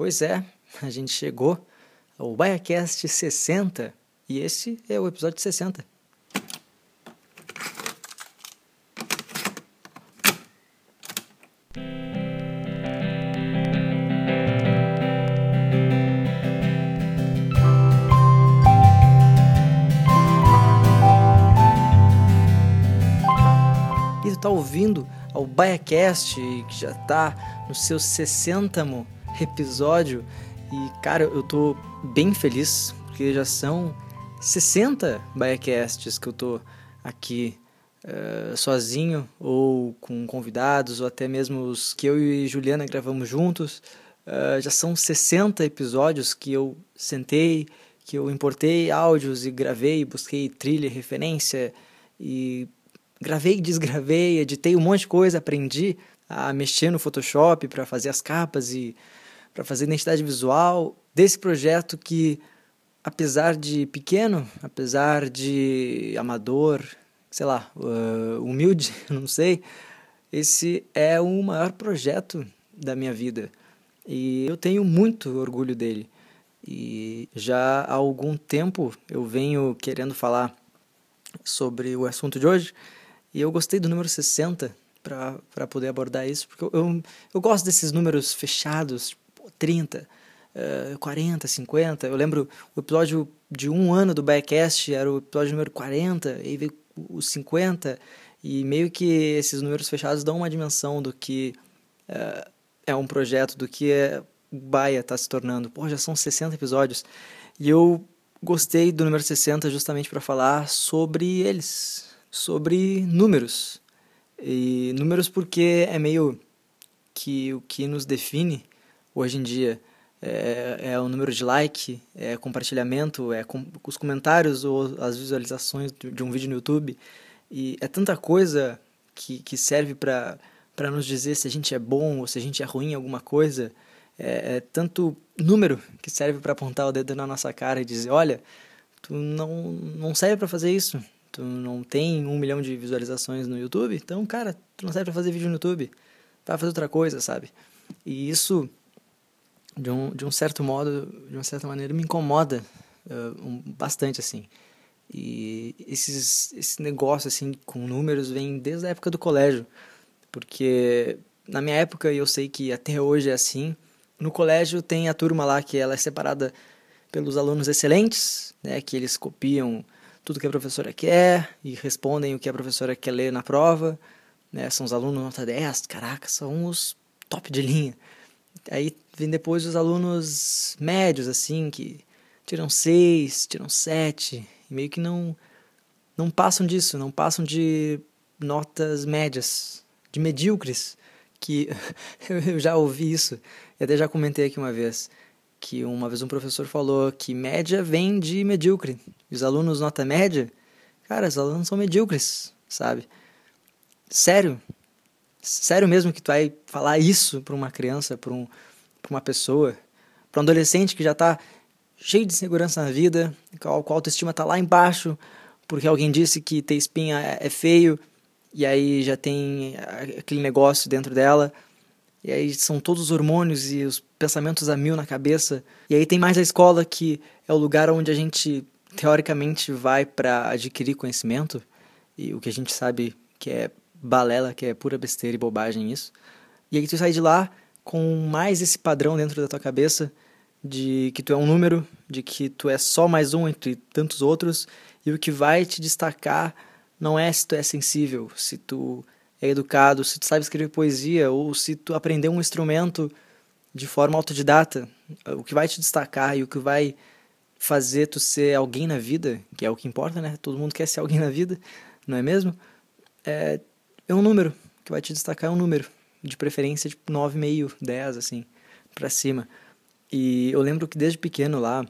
Pois é, a gente chegou ao BaiaCast 60 e esse é o episódio 60. E tu tá ouvindo ao BaiaCast, que já tá no seu 60 episódio. E, cara, eu tô bem feliz, porque já são 60 BaiaCasts que eu tô aqui uh, sozinho, ou com convidados, ou até mesmo os que eu e Juliana gravamos juntos. Uh, já são 60 episódios que eu sentei, que eu importei áudios e gravei, busquei trilha, referência e gravei, desgravei, editei um monte de coisa, aprendi a mexer no Photoshop para fazer as capas e para fazer identidade visual desse projeto que, apesar de pequeno, apesar de amador, sei lá, uh, humilde, não sei, esse é o maior projeto da minha vida e eu tenho muito orgulho dele. E já há algum tempo eu venho querendo falar sobre o assunto de hoje e eu gostei do número 60 para poder abordar isso, porque eu, eu, eu, gosto desses números fechados, 30, uh, 40, 50. Eu lembro o episódio de um ano do Backcast era o episódio número 40, e veio o 50, e meio que esses números fechados dão uma dimensão do que uh, é um projeto, do que é, Baia está se tornando. Pô, já são 60 episódios. E eu gostei do número 60 justamente para falar sobre eles, sobre números. E números porque é meio que o que nos define hoje em dia é, é o número de like, é compartilhamento, é com, os comentários ou as visualizações de um vídeo no YouTube. E é tanta coisa que, que serve para nos dizer se a gente é bom ou se a gente é ruim em alguma coisa. É, é tanto número que serve para apontar o dedo na nossa cara e dizer: olha, tu não, não serve para fazer isso tu não tem um milhão de visualizações no YouTube, então, cara, tu não serve pra fazer vídeo no YouTube. Vai fazer outra coisa, sabe? E isso, de um, de um certo modo, de uma certa maneira, me incomoda uh, um, bastante, assim. E esses, esse negócio, assim, com números, vem desde a época do colégio. Porque na minha época, e eu sei que até hoje é assim, no colégio tem a turma lá que ela é separada pelos alunos excelentes, né, que eles copiam tudo que a professora quer e respondem o que a professora quer ler na prova. Né? São os alunos nota 10, caraca, são os top de linha. Aí vem depois os alunos médios, assim, que tiram 6, tiram 7, e meio que não, não passam disso, não passam de notas médias, de medíocres, que eu já ouvi isso, e até já comentei aqui uma vez que uma vez um professor falou que média vem de medíocre. E os alunos nota média, cara, os alunos são medíocres, sabe? Sério. Sério mesmo que tu vai falar isso para uma criança, para um, uma pessoa, para um adolescente que já está cheio de insegurança na vida, com a autoestima está lá embaixo, porque alguém disse que ter espinha é, é feio, e aí já tem aquele negócio dentro dela e aí são todos os hormônios e os pensamentos a mil na cabeça. E aí tem mais a escola, que é o lugar onde a gente teoricamente vai para adquirir conhecimento. E o que a gente sabe que é balela, que é pura besteira e bobagem isso. E aí tu sai de lá com mais esse padrão dentro da tua cabeça de que tu é um número, de que tu é só mais um entre tantos outros, e o que vai te destacar não é se tu é sensível, se tu é educado, se tu sabe escrever poesia ou se tu aprendeu um instrumento de forma autodidata, o que vai te destacar e o que vai fazer tu ser alguém na vida, que é o que importa, né? Todo mundo quer ser alguém na vida, não é mesmo? É, é um número, que vai te destacar é um número, de preferência de 9,5, 10, assim, para cima. E eu lembro que desde pequeno lá,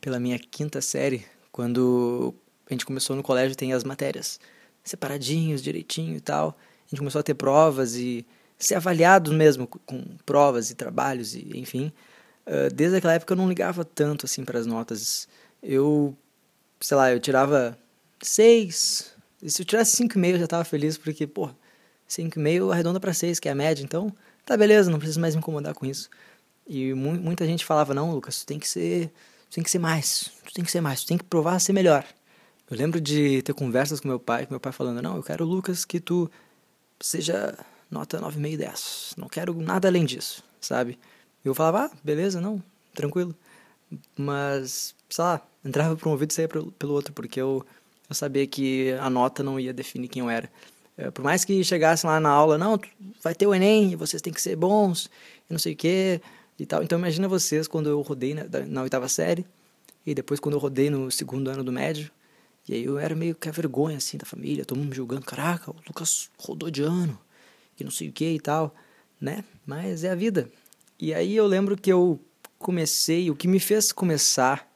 pela minha quinta série, quando a gente começou no colégio, tem as matérias separadinhos, direitinho e tal. A gente começou a ter provas e ser avaliado mesmo com provas e trabalhos e enfim. Desde aquela época eu não ligava tanto assim para as notas. Eu, sei lá, eu tirava seis. E se eu tirasse cinco e meio eu já estava feliz porque, pô, cinco e meio arredonda para seis, que é a média. Então, tá beleza, não preciso mais me incomodar com isso. E mu muita gente falava, não, Lucas, tu tem que ser, tu tem que ser mais, tu tem que ser mais, tu tem que provar ser melhor. Eu lembro de ter conversas com meu pai, com meu pai falando, não, eu quero, Lucas, que tu seja nota 9,5 e 10. Não quero nada além disso, sabe? Eu falava, ah, beleza, não, tranquilo. Mas, sei lá, entrava por um ouvido e saía pelo outro, porque eu, eu sabia que a nota não ia definir quem eu era. É, por mais que chegasse lá na aula, não, vai ter o Enem, vocês têm que ser bons, e não sei o quê, e tal. Então imagina vocês quando eu rodei na, na oitava série, e depois quando eu rodei no segundo ano do médio, e aí eu era meio que a vergonha, assim, da família, todo mundo me julgando, caraca, o Lucas rodou de ano, e não sei o que e tal, né? Mas é a vida. E aí eu lembro que eu comecei, o que me fez começar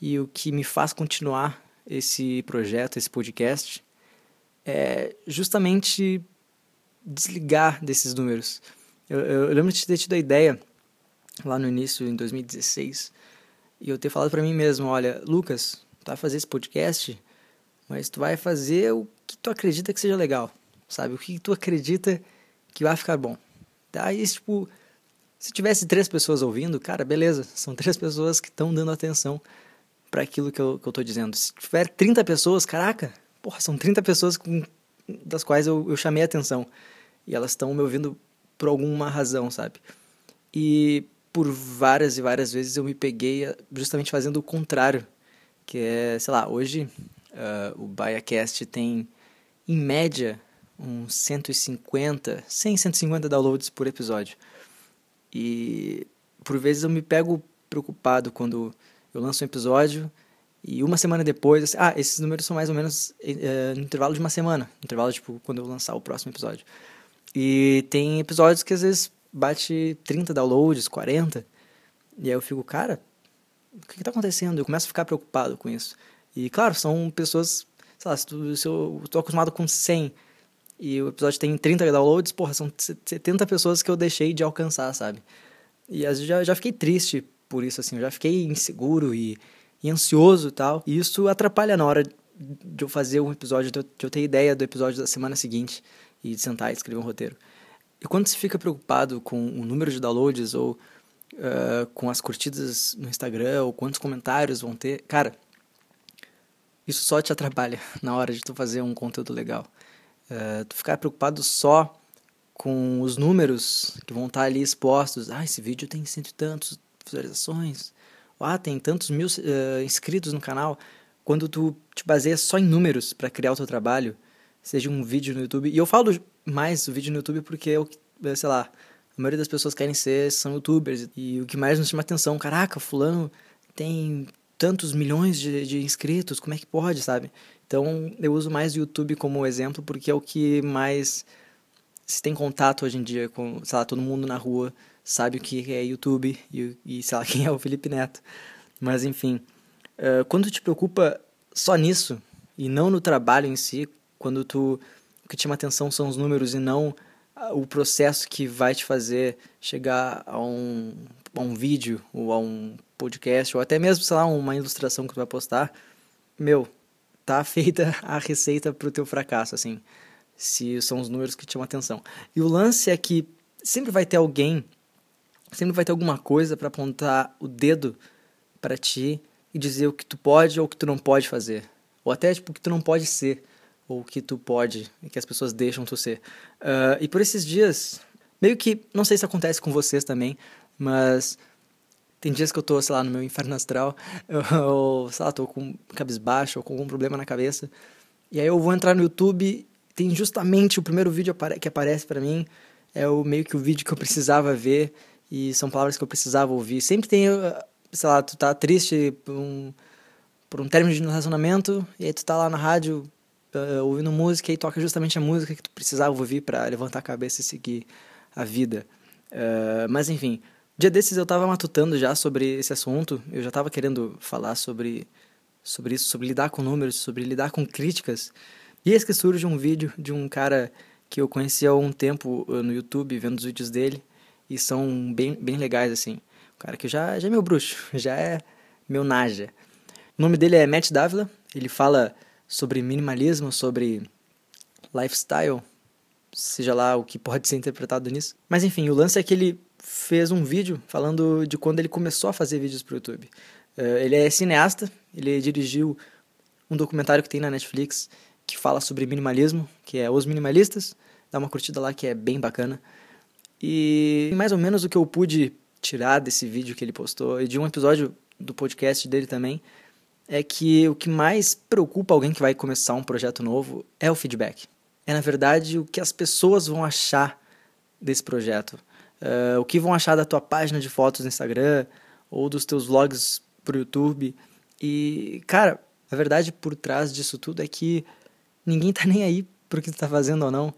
e o que me faz continuar esse projeto, esse podcast, é justamente desligar desses números. Eu, eu, eu lembro de ter tido a ideia lá no início, em 2016, e eu ter falado para mim mesmo, olha, Lucas, tu vai fazer esse podcast, mas tu vai fazer o que tu acredita que seja legal, sabe? O que tu acredita que vai ficar bom. Daí, tipo, se tivesse três pessoas ouvindo, cara, beleza, são três pessoas que estão dando atenção para aquilo que eu, que eu tô dizendo. Se tiver 30 pessoas, caraca, porra, são 30 pessoas com, das quais eu, eu chamei a atenção. E elas estão me ouvindo por alguma razão, sabe? E por várias e várias vezes eu me peguei justamente fazendo o contrário. Que é, sei lá, hoje uh, o BaiaCast tem, em média, uns 150, 100, 150 downloads por episódio. E por vezes eu me pego preocupado quando eu lanço um episódio e uma semana depois, assim, ah, esses números são mais ou menos é, no intervalo de uma semana, no intervalo tipo quando eu lançar o próximo episódio. E tem episódios que às vezes bate 30 downloads, 40, e aí eu fico, cara, o que está acontecendo? Eu começo a ficar preocupado com isso. E claro, são pessoas, sei lá, se, tu, se eu estou acostumado com 100 e o episódio tem 30 downloads, porra, são 70 pessoas que eu deixei de alcançar, sabe? E às vezes já, já fiquei triste por isso, assim, eu já fiquei inseguro e, e ansioso e tal. E isso atrapalha na hora de eu fazer um episódio, de eu, ter ideia do episódio da semana seguinte e de sentar e escrever um roteiro. E quando você fica preocupado com o número de downloads ou uh, com as curtidas no Instagram ou quantos comentários vão ter, cara, isso só te atrapalha na hora de tu fazer um conteúdo legal. Uh, tu ficar preocupado só com os números que vão estar ali expostos. Ah, esse vídeo tem cento e tantos visualizações. Ah, tem tantos mil uh, inscritos no canal. Quando tu te baseia só em números para criar o teu trabalho, seja um vídeo no YouTube. E eu falo mais do vídeo no YouTube porque eu, eh, sei lá, a maioria das pessoas querem ser são youtubers. E o que mais nos chama atenção, caraca, fulano tem tantos milhões de, de inscritos, como é que pode, sabe? Então eu uso mais o YouTube como exemplo porque é o que mais se tem contato hoje em dia com, sei lá, todo mundo na rua sabe o que é YouTube e, e sei lá quem é o Felipe Neto. Mas enfim, uh, quando tu te preocupa só nisso e não no trabalho em si, quando tu o que te chama atenção são os números e não o processo que vai te fazer chegar a um, a um vídeo ou a um podcast ou até mesmo, sei lá, uma ilustração que tu vai postar, meu, tá feita a receita pro teu fracasso, assim, se são os números que te chamam atenção. E o lance é que sempre vai ter alguém sempre vai ter alguma coisa para apontar o dedo para ti e dizer o que tu pode ou o que tu não pode fazer. Ou até tipo, o que tu não pode ser, ou o que tu pode e que as pessoas deixam tu ser. Uh, e por esses dias, meio que, não sei se acontece com vocês também, mas tem dias que eu tô, sei lá, no meu inferno astral, ou, sei lá, tô com cabisbaixo ou com algum problema na cabeça, e aí eu vou entrar no YouTube, tem justamente o primeiro vídeo que aparece para mim, é o meio que o vídeo que eu precisava ver, e são palavras que eu precisava ouvir. Sempre tem, uh, sei lá, tu tá triste por um, por um término de relacionamento e aí tu tá lá na rádio uh, ouvindo música e toca justamente a música que tu precisava ouvir para levantar a cabeça e seguir a vida. Uh, mas enfim, dia desses eu tava matutando já sobre esse assunto, eu já tava querendo falar sobre, sobre isso, sobre lidar com números, sobre lidar com críticas. E eis que surge um vídeo de um cara que eu conheci há um tempo no YouTube, vendo os vídeos dele, e são bem, bem legais, assim. O cara que já, já é meu bruxo, já é meu naja. O nome dele é Matt Davila, ele fala sobre minimalismo, sobre lifestyle, seja lá o que pode ser interpretado nisso. Mas enfim, o lance é que ele fez um vídeo falando de quando ele começou a fazer vídeos para o YouTube. Uh, ele é cineasta, ele dirigiu um documentário que tem na Netflix que fala sobre minimalismo, que é Os Minimalistas. Dá uma curtida lá que é bem bacana. E mais ou menos o que eu pude tirar desse vídeo que ele postou e de um episódio do podcast dele também é que o que mais preocupa alguém que vai começar um projeto novo é o feedback. É na verdade o que as pessoas vão achar desse projeto. Uh, o que vão achar da tua página de fotos no Instagram ou dos teus vlogs pro YouTube. E, cara, a verdade por trás disso tudo é que ninguém tá nem aí pro que tu tá fazendo ou não.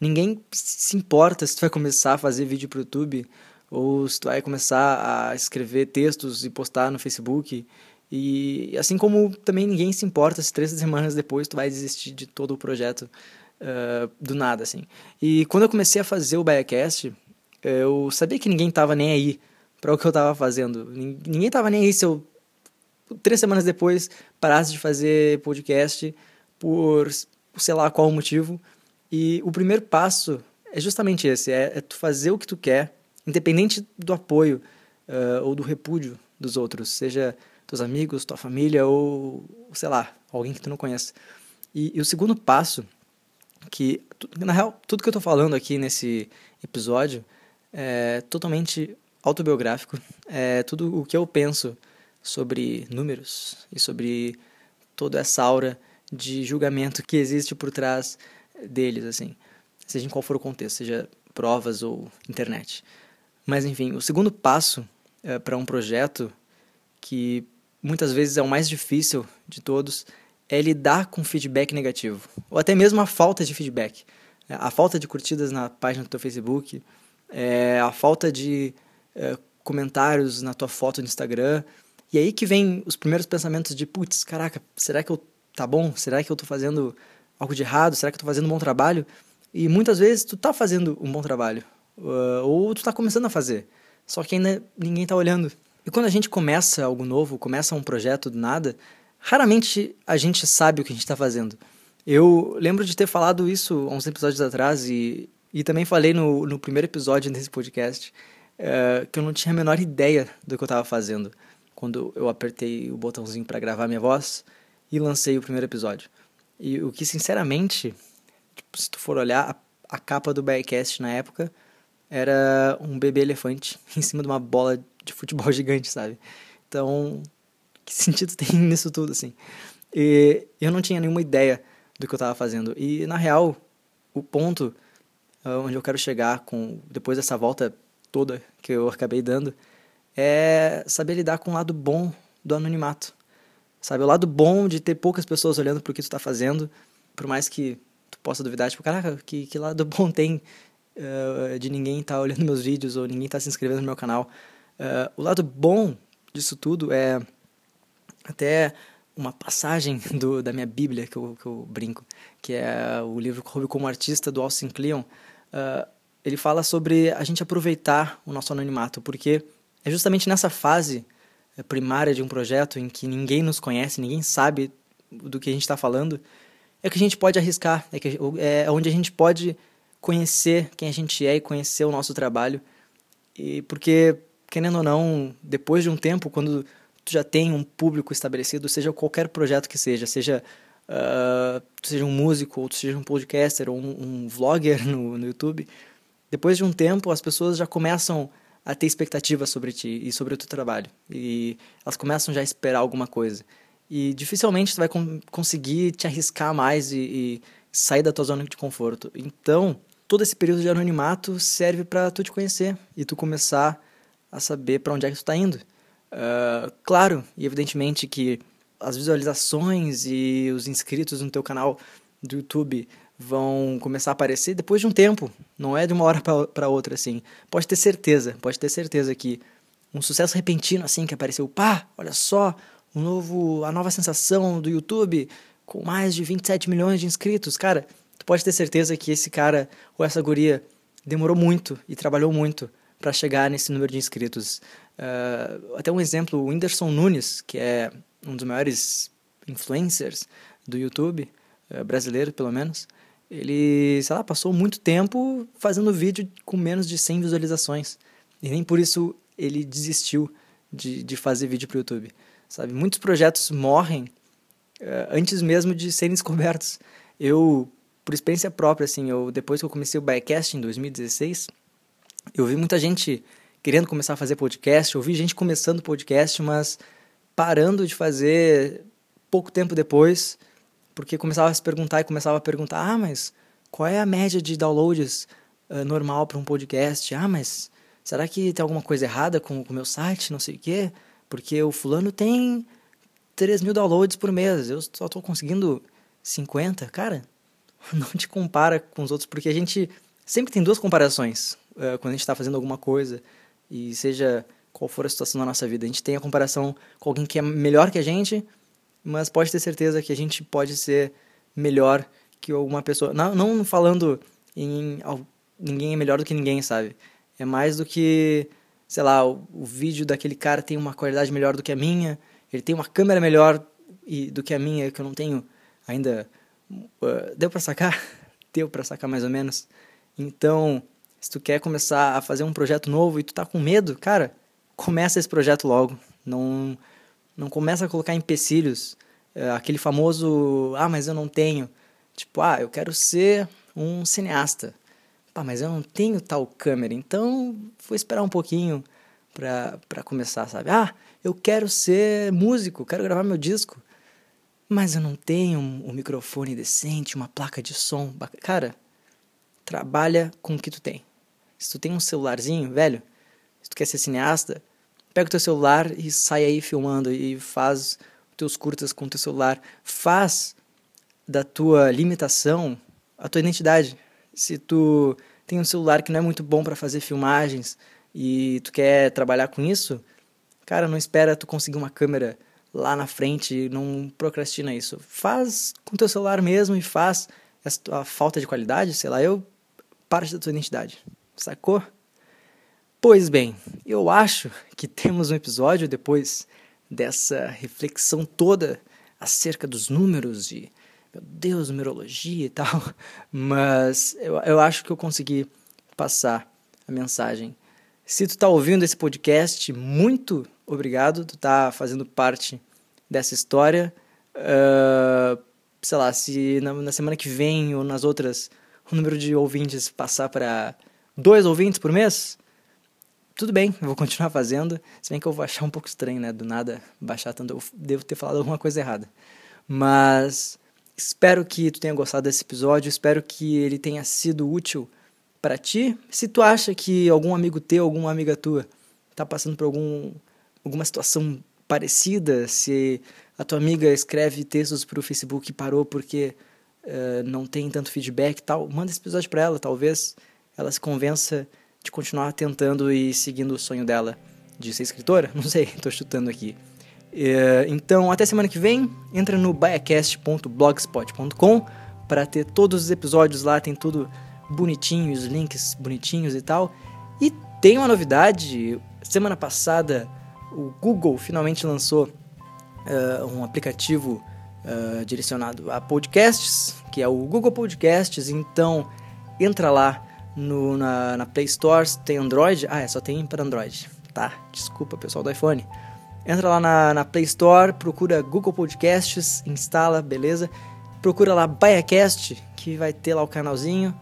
Ninguém se importa se tu vai começar a fazer vídeo pro YouTube ou se tu vai começar a escrever textos e postar no Facebook. E assim como também ninguém se importa se três semanas depois tu vai desistir de todo o projeto uh, do nada, assim. E quando eu comecei a fazer o Biacast, eu sabia que ninguém tava nem aí para o que eu tava fazendo. Ninguém tava nem aí se eu três semanas depois parasse de fazer podcast por sei lá qual motivo. E o primeiro passo é justamente esse, é, é tu fazer o que tu quer, independente do apoio uh, ou do repúdio dos outros, seja teus amigos, tua família ou, sei lá, alguém que tu não conhece. E, e o segundo passo, que na real, tudo que eu tô falando aqui nesse episódio é totalmente autobiográfico, é tudo o que eu penso sobre números e sobre toda essa aura de julgamento que existe por trás deles, assim, seja em qual for o contexto, seja provas ou internet. Mas enfim, o segundo passo é, para um projeto que muitas vezes é o mais difícil de todos é lidar com feedback negativo, ou até mesmo a falta de feedback. A falta de curtidas na página do teu Facebook, é, a falta de é, comentários na tua foto no Instagram. E aí que vem os primeiros pensamentos de, putz, caraca, será que eu tá bom? Será que eu tô fazendo algo de errado? Será que eu tô fazendo um bom trabalho? E muitas vezes tu tá fazendo um bom trabalho, uh, ou tu tá começando a fazer, só que ainda ninguém tá olhando. E quando a gente começa algo novo, começa um projeto do nada, raramente a gente sabe o que a gente está fazendo. Eu lembro de ter falado isso há uns episódios atrás e, e também falei no, no primeiro episódio desse podcast uh, que eu não tinha a menor ideia do que eu estava fazendo quando eu apertei o botãozinho para gravar minha voz e lancei o primeiro episódio. E o que, sinceramente, tipo, se tu for olhar, a, a capa do Bearcast na época era um bebê elefante em cima de uma bola de futebol gigante, sabe? Então, que sentido tem nisso tudo, assim? E eu não tinha nenhuma ideia do que eu estava fazendo. E, na real, o ponto ah, onde eu quero chegar com depois dessa volta toda que eu acabei dando é saber lidar com o lado bom do anonimato. Sabe, o lado bom de ter poucas pessoas olhando para o que tu está fazendo, por mais que tu possa duvidar, tipo, caraca, que, que lado bom tem uh, de ninguém estar tá olhando meus vídeos ou ninguém estar tá se inscrevendo no meu canal. Uh, o lado bom disso tudo é até uma passagem do, da minha Bíblia que eu, que eu brinco, que é o livro Hobby como Artista, do Austin Kleon. Uh, ele fala sobre a gente aproveitar o nosso anonimato, porque é justamente nessa fase eh, primária de um projeto em que ninguém nos conhece, ninguém sabe do que a gente está falando, é que a gente pode arriscar, é, que, é onde a gente pode conhecer quem a gente é e conhecer o nosso trabalho. E porque, querendo ou não, depois de um tempo, quando tu já tem um público estabelecido, seja qualquer projeto que seja, seja uh, seja um músico, ou seja um podcaster, ou um, um vlogger no, no YouTube, depois de um tempo as pessoas já começam a ter expectativas sobre ti e sobre o teu trabalho. E elas começam já a esperar alguma coisa. E dificilmente tu vai conseguir te arriscar mais e, e, sair da tua zona de conforto. Então, todo esse período de anonimato serve para tu te conhecer e tu começar a saber para onde é que tu está indo. Uh, claro, e evidentemente que as visualizações e os inscritos no teu canal do YouTube vão começar a aparecer depois de um tempo, não é de uma hora para outra assim. Pode ter certeza, pode ter certeza que um sucesso repentino assim que apareceu, pá, olha só, um novo, a nova sensação do YouTube com mais de 27 milhões de inscritos, cara, tu pode ter certeza que esse cara ou essa guria demorou muito e trabalhou muito para chegar nesse número de inscritos. Uh, até um exemplo, o Whindersson Nunes, que é um dos maiores influencers do YouTube, uh, brasileiro pelo menos, ele, sei lá, passou muito tempo fazendo vídeo com menos de 100 visualizações. E nem por isso ele desistiu de, de fazer vídeo para o YouTube. Sabe? Muitos projetos morrem uh, antes mesmo de serem descobertos. Eu, por experiência própria, assim, eu, depois que eu comecei o Biacast em 2016, eu vi muita gente querendo começar a fazer podcast, eu vi gente começando podcast, mas parando de fazer pouco tempo depois, porque começava a se perguntar e começava a perguntar: ah, mas qual é a média de downloads uh, normal para um podcast? Ah, mas será que tem alguma coisa errada com o meu site? Não sei o quê. Porque o fulano tem 3 mil downloads por mês, eu só estou conseguindo 50. Cara, não te compara com os outros, porque a gente sempre tem duas comparações uh, quando a gente está fazendo alguma coisa, e seja qual for a situação da nossa vida. A gente tem a comparação com alguém que é melhor que a gente, mas pode ter certeza que a gente pode ser melhor que alguma pessoa. Não, não falando em ninguém é melhor do que ninguém, sabe? É mais do que, sei lá, o, o vídeo daquele cara tem uma qualidade melhor do que a minha, ele tem uma câmera melhor e, do que a minha, que eu não tenho ainda. Uh, deu para sacar? Deu para sacar mais ou menos. Então, se tu quer começar a fazer um projeto novo e tu tá com medo, cara, começa esse projeto logo. Não não começa a colocar empecilhos. É, aquele famoso, ah, mas eu não tenho. Tipo, ah, eu quero ser um cineasta. Pá, mas eu não tenho tal câmera, então vou esperar um pouquinho para começar, sabe? Ah, eu quero ser músico, quero gravar meu disco. Mas eu não tenho um, um microfone decente, uma placa de som. Cara, trabalha com o que tu tem. Se tu tem um celularzinho, velho, se tu quer ser cineasta, pega o teu celular e sai aí filmando e faz teus curtas com o teu celular. Faz da tua limitação a tua identidade. Se tu tem um celular que não é muito bom para fazer filmagens e tu quer trabalhar com isso, cara, não espera tu conseguir uma câmera lá na frente, não procrastina isso. Faz com teu celular mesmo e faz a falta de qualidade, sei lá, eu parte da tua identidade. Sacou? Pois bem, eu acho que temos um episódio depois dessa reflexão toda acerca dos números e, meu Deus, numerologia e tal, mas eu, eu acho que eu consegui passar a mensagem. Se tu tá ouvindo esse podcast, muito obrigado, tu tá fazendo parte dessa história. Uh, sei lá, se na, na semana que vem ou nas outras o número de ouvintes passar para dois ouvintes por mês, tudo bem, eu vou continuar fazendo, se bem que eu vou achar um pouco estranho, né, do nada baixar tanto, eu devo ter falado alguma coisa errada. Mas espero que tu tenha gostado desse episódio, espero que ele tenha sido útil para ti. Se tu acha que algum amigo teu, alguma amiga tua tá passando por algum alguma situação parecida, se a tua amiga escreve textos para o Facebook e parou porque uh, não tem tanto feedback e tal, manda esse episódio para ela, talvez ela se convença de continuar tentando e seguindo o sonho dela de ser escritora? Não sei, estou chutando aqui. É, então, até semana que vem, entra no biacast.blogspot.com para ter todos os episódios lá, tem tudo bonitinho, os links bonitinhos e tal. E tem uma novidade, semana passada o Google finalmente lançou uh, um aplicativo uh, direcionado a podcasts, que é o Google Podcasts, então entra lá no, na, na Play Store tem Android. Ah, é, só tem para Android. Tá, desculpa pessoal do iPhone. Entra lá na, na Play Store, procura Google Podcasts, instala, beleza? Procura lá BaiaCast, que vai ter lá o canalzinho.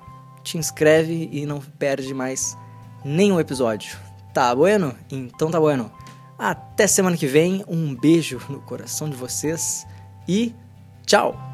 Te inscreve e não perde mais nenhum episódio. Tá bueno? Então tá bueno. Até semana que vem. Um beijo no coração de vocês e tchau!